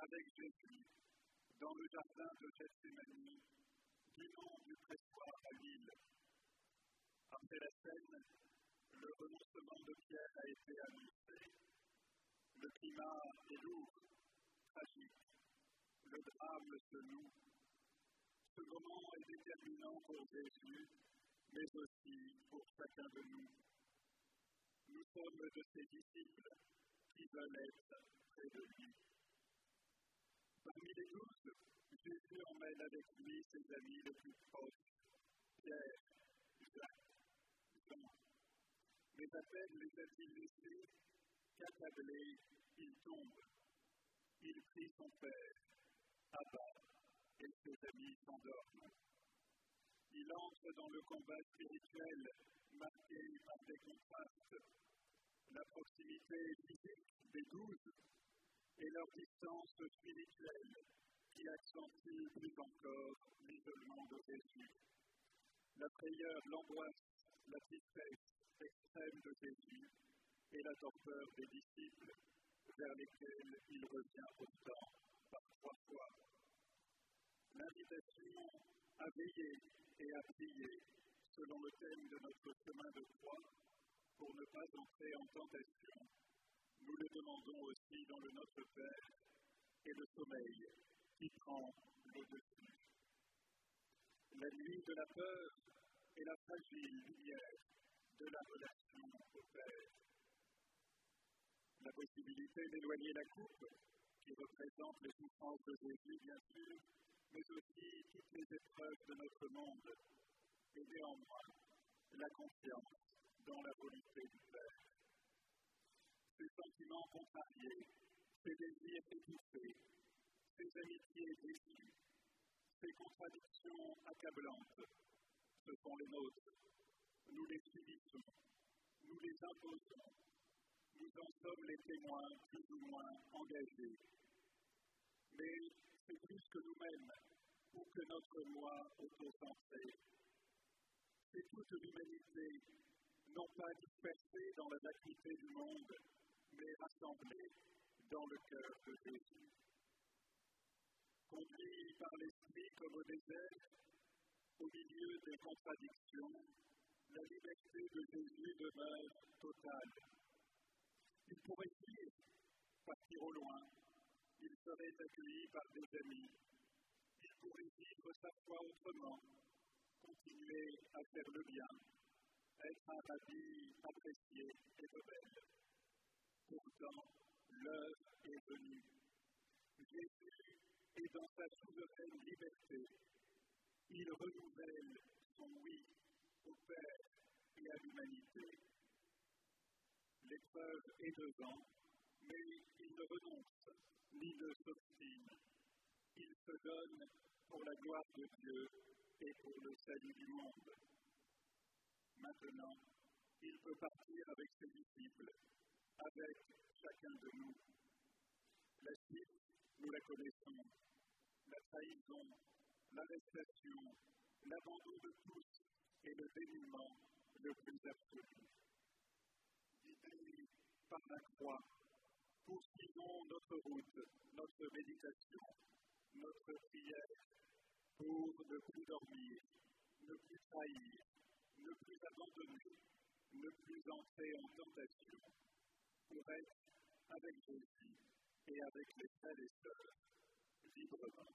avec Jésus dans le jardin de Gethsemane du nom du pressoir à l'île. Après la scène, le renoncement de Pierre a été annoncé. Le climat est lourd, tragique. Le drame se noue. Ce moment est déterminant pour Jésus, mais aussi pour chacun de nous. Nous sommes de ses disciples qui veulent être près de lui. Parmi les douze, Jésus emmène lui ses amis les plus proches, Pierre, Jacques, Jean. Mais à peine les a-t-il laissés? Qu'accablés, il tombe. Il prie son Père, Abba, et ses amis s'endorment. Il entre dans le combat spirituel marqué par des contrastes, la proximité physique des douze et leur distance spirituelle qui accentue plus encore l'isolement de Jésus. La frayeur, l'angoisse, la tristesse extrême de Jésus et la torpeur des disciples vers lesquels il revient pourtant par trois fois. L'invitation à veiller et à prier selon le thème de notre chemin de croix pour ne pas entrer en tentation nous le demandons aussi dans le Notre Père et le sommeil La nuit de la peur est la fragile lumière de la relation au Père. La possibilité d'éloigner la coupe, qui représente les souffrances de Jésus, bien sûr, mais aussi toutes les épreuves de notre monde, et néanmoins la confiance dans la volonté du Père ces sentiments contrariés, ces désirs étouffés, ces contradictions accablantes, ce sont les nôtres. Nous les subissons, nous les imposons, nous en sommes les témoins plus ou moins engagés. Mais c'est plus que nous-mêmes ou que notre moi auto-centré. C'est toute l'humanité, non pas dispersée dans la vacuité du monde, mais rassemblés dans le cœur de Jésus. Par l'Esprit comme au désert, au milieu des contradictions, la liberté de Jésus demeure totale. Il pourrait fuir, partir au loin, il serait accueilli par des amis, il pourrait vivre sa foi autrement, continuer à faire le bien, être un rabbi apprécié et rebelle. Pourtant, l'heure est venue. Jésus est dans sa souveraine liberté. Il renouvelle son oui au Père et à l'humanité. L'épreuve est devant, mais il ne renonce ni ne s'obstine. Il se donne pour la gloire de Dieu et pour le salut du monde. Maintenant, il peut partir avec ses disciples avec chacun de nous. La suite, nous la connaissons. La trahison, l'arrestation, l'abandon de tous et le dénuement le plus absolu. Par la croix, poursuivons notre route, notre méditation, notre prière pour ne plus dormir, ne plus trahir, ne plus abandonner, ne plus entrer en tentation pour être avec Jésus et avec les frères et sœurs librement.